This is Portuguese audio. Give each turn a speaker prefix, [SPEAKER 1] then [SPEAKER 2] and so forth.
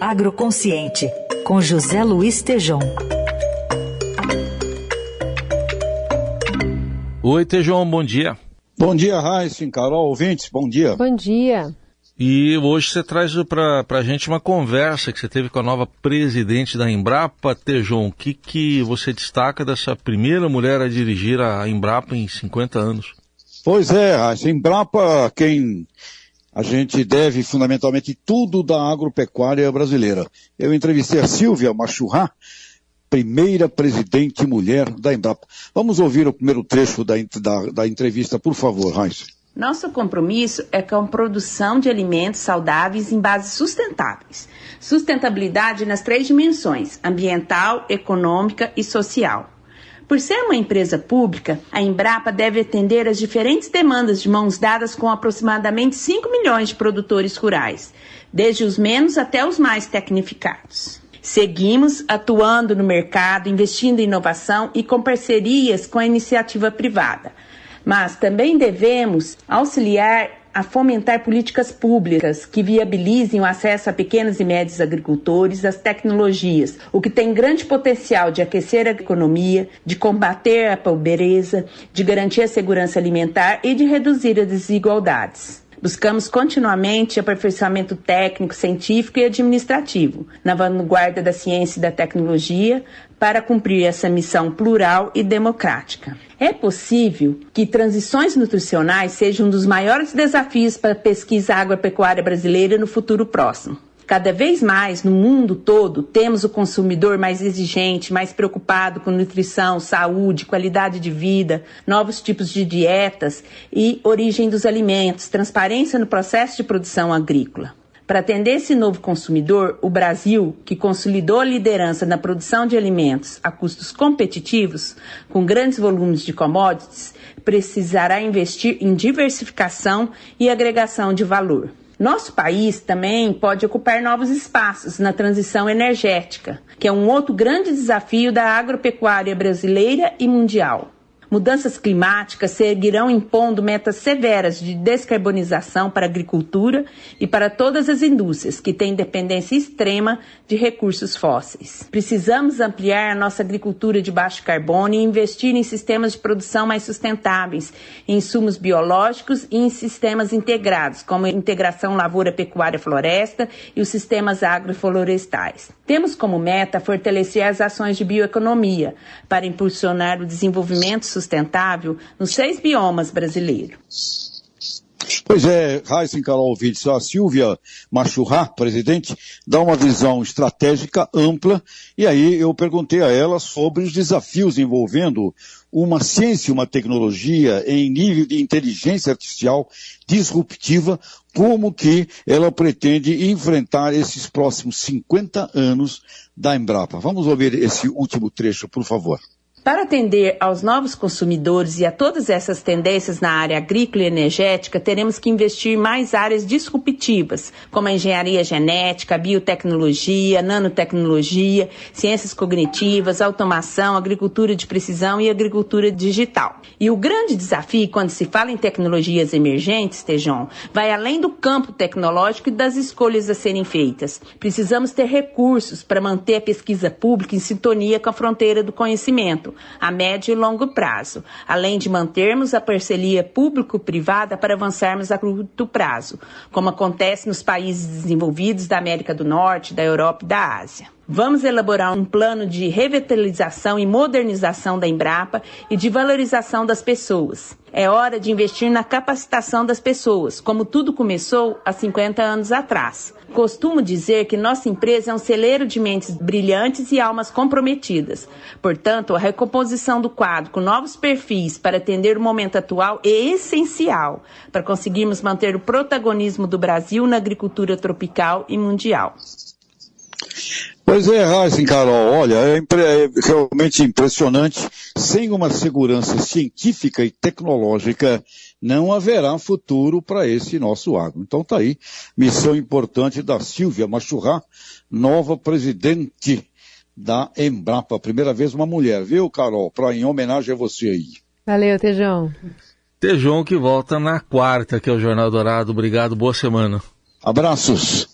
[SPEAKER 1] Agroconsciente, com José Luiz Tejom.
[SPEAKER 2] Oi, Tejom, bom dia.
[SPEAKER 3] Bom dia, Raíssa, Carol, ouvintes, bom dia.
[SPEAKER 4] Bom dia.
[SPEAKER 2] E hoje você traz para a gente uma conversa que você teve com a nova presidente da Embrapa, Tejon. O que, que você destaca dessa primeira mulher a dirigir a Embrapa em 50 anos?
[SPEAKER 3] Pois é, a Embrapa, quem a gente deve fundamentalmente tudo da agropecuária brasileira. Eu entrevistei a Silvia Machurra, primeira presidente mulher da Embrapa. Vamos ouvir o primeiro trecho da, da, da entrevista, por favor, Raíssa.
[SPEAKER 5] Nosso compromisso é com a produção de alimentos saudáveis em bases sustentáveis. Sustentabilidade nas três dimensões: ambiental, econômica e social. Por ser uma empresa pública, a Embrapa deve atender às diferentes demandas de mãos dadas com aproximadamente 5 milhões de produtores rurais, desde os menos até os mais tecnificados. Seguimos atuando no mercado, investindo em inovação e com parcerias com a iniciativa privada. Mas também devemos auxiliar a fomentar políticas públicas que viabilizem o acesso a pequenos e médios agricultores às tecnologias, o que tem grande potencial de aquecer a economia, de combater a pobreza, de garantir a segurança alimentar e de reduzir as desigualdades. Buscamos continuamente aperfeiçoamento técnico, científico e administrativo, na vanguarda da ciência e da tecnologia, para cumprir essa missão plural e democrática. É possível que transições nutricionais sejam um dos maiores desafios para a pesquisa agropecuária brasileira no futuro próximo. Cada vez mais no mundo todo temos o consumidor mais exigente, mais preocupado com nutrição, saúde, qualidade de vida, novos tipos de dietas e origem dos alimentos, transparência no processo de produção agrícola. Para atender esse novo consumidor, o Brasil, que consolidou a liderança na produção de alimentos a custos competitivos, com grandes volumes de commodities, precisará investir em diversificação e agregação de valor. Nosso país também pode ocupar novos espaços na transição energética, que é um outro grande desafio da agropecuária brasileira e mundial. Mudanças climáticas seguirão impondo metas severas de descarbonização para a agricultura e para todas as indústrias que têm dependência extrema de recursos fósseis. Precisamos ampliar a nossa agricultura de baixo carbono e investir em sistemas de produção mais sustentáveis, em insumos biológicos e em sistemas integrados, como a integração lavoura-pecuária-floresta e os sistemas agroflorestais. Temos como meta fortalecer as ações de bioeconomia para impulsionar o desenvolvimento sustentável nos seis biomas brasileiros.
[SPEAKER 3] Pois é, Raíssa Carol ouvintes, a Silvia Machurra, presidente, dá uma visão estratégica ampla, e aí eu perguntei a ela sobre os desafios envolvendo uma ciência, uma tecnologia em nível de inteligência artificial disruptiva, como que ela pretende enfrentar esses próximos 50 anos da Embrapa. Vamos ouvir esse último trecho, por favor.
[SPEAKER 5] Para atender aos novos consumidores e a todas essas tendências na área agrícola e energética, teremos que investir mais áreas disruptivas, como a engenharia genética, biotecnologia, nanotecnologia, ciências cognitivas, automação, agricultura de precisão e agricultura digital. E o grande desafio quando se fala em tecnologias emergentes, Tejon, vai além do campo tecnológico e das escolhas a serem feitas. Precisamos ter recursos para manter a pesquisa pública em sintonia com a fronteira do conhecimento a médio e longo prazo, além de mantermos a parceria público-privada para avançarmos a curto prazo, como acontece nos países desenvolvidos da América do Norte, da Europa e da Ásia. Vamos elaborar um plano de revitalização e modernização da Embrapa e de valorização das pessoas. É hora de investir na capacitação das pessoas, como tudo começou há 50 anos atrás. Costumo dizer que nossa empresa é um celeiro de mentes brilhantes e almas comprometidas. Portanto, a recomposição do quadro com novos perfis para atender o momento atual é essencial para conseguirmos manter o protagonismo do Brasil na agricultura tropical e mundial.
[SPEAKER 3] Pois é, Heisen, Carol, olha, é, é, realmente impressionante. Sem uma segurança científica e tecnológica, não haverá futuro para esse nosso agro. Então tá aí, missão importante da Silvia Machurra, nova presidente da Embrapa. Primeira vez uma mulher, viu, Carol? Pra, em homenagem a você aí.
[SPEAKER 4] Valeu, Tejão.
[SPEAKER 2] Tejão que volta na quarta, que é o Jornal Dourado. Obrigado, boa semana.
[SPEAKER 3] Abraços.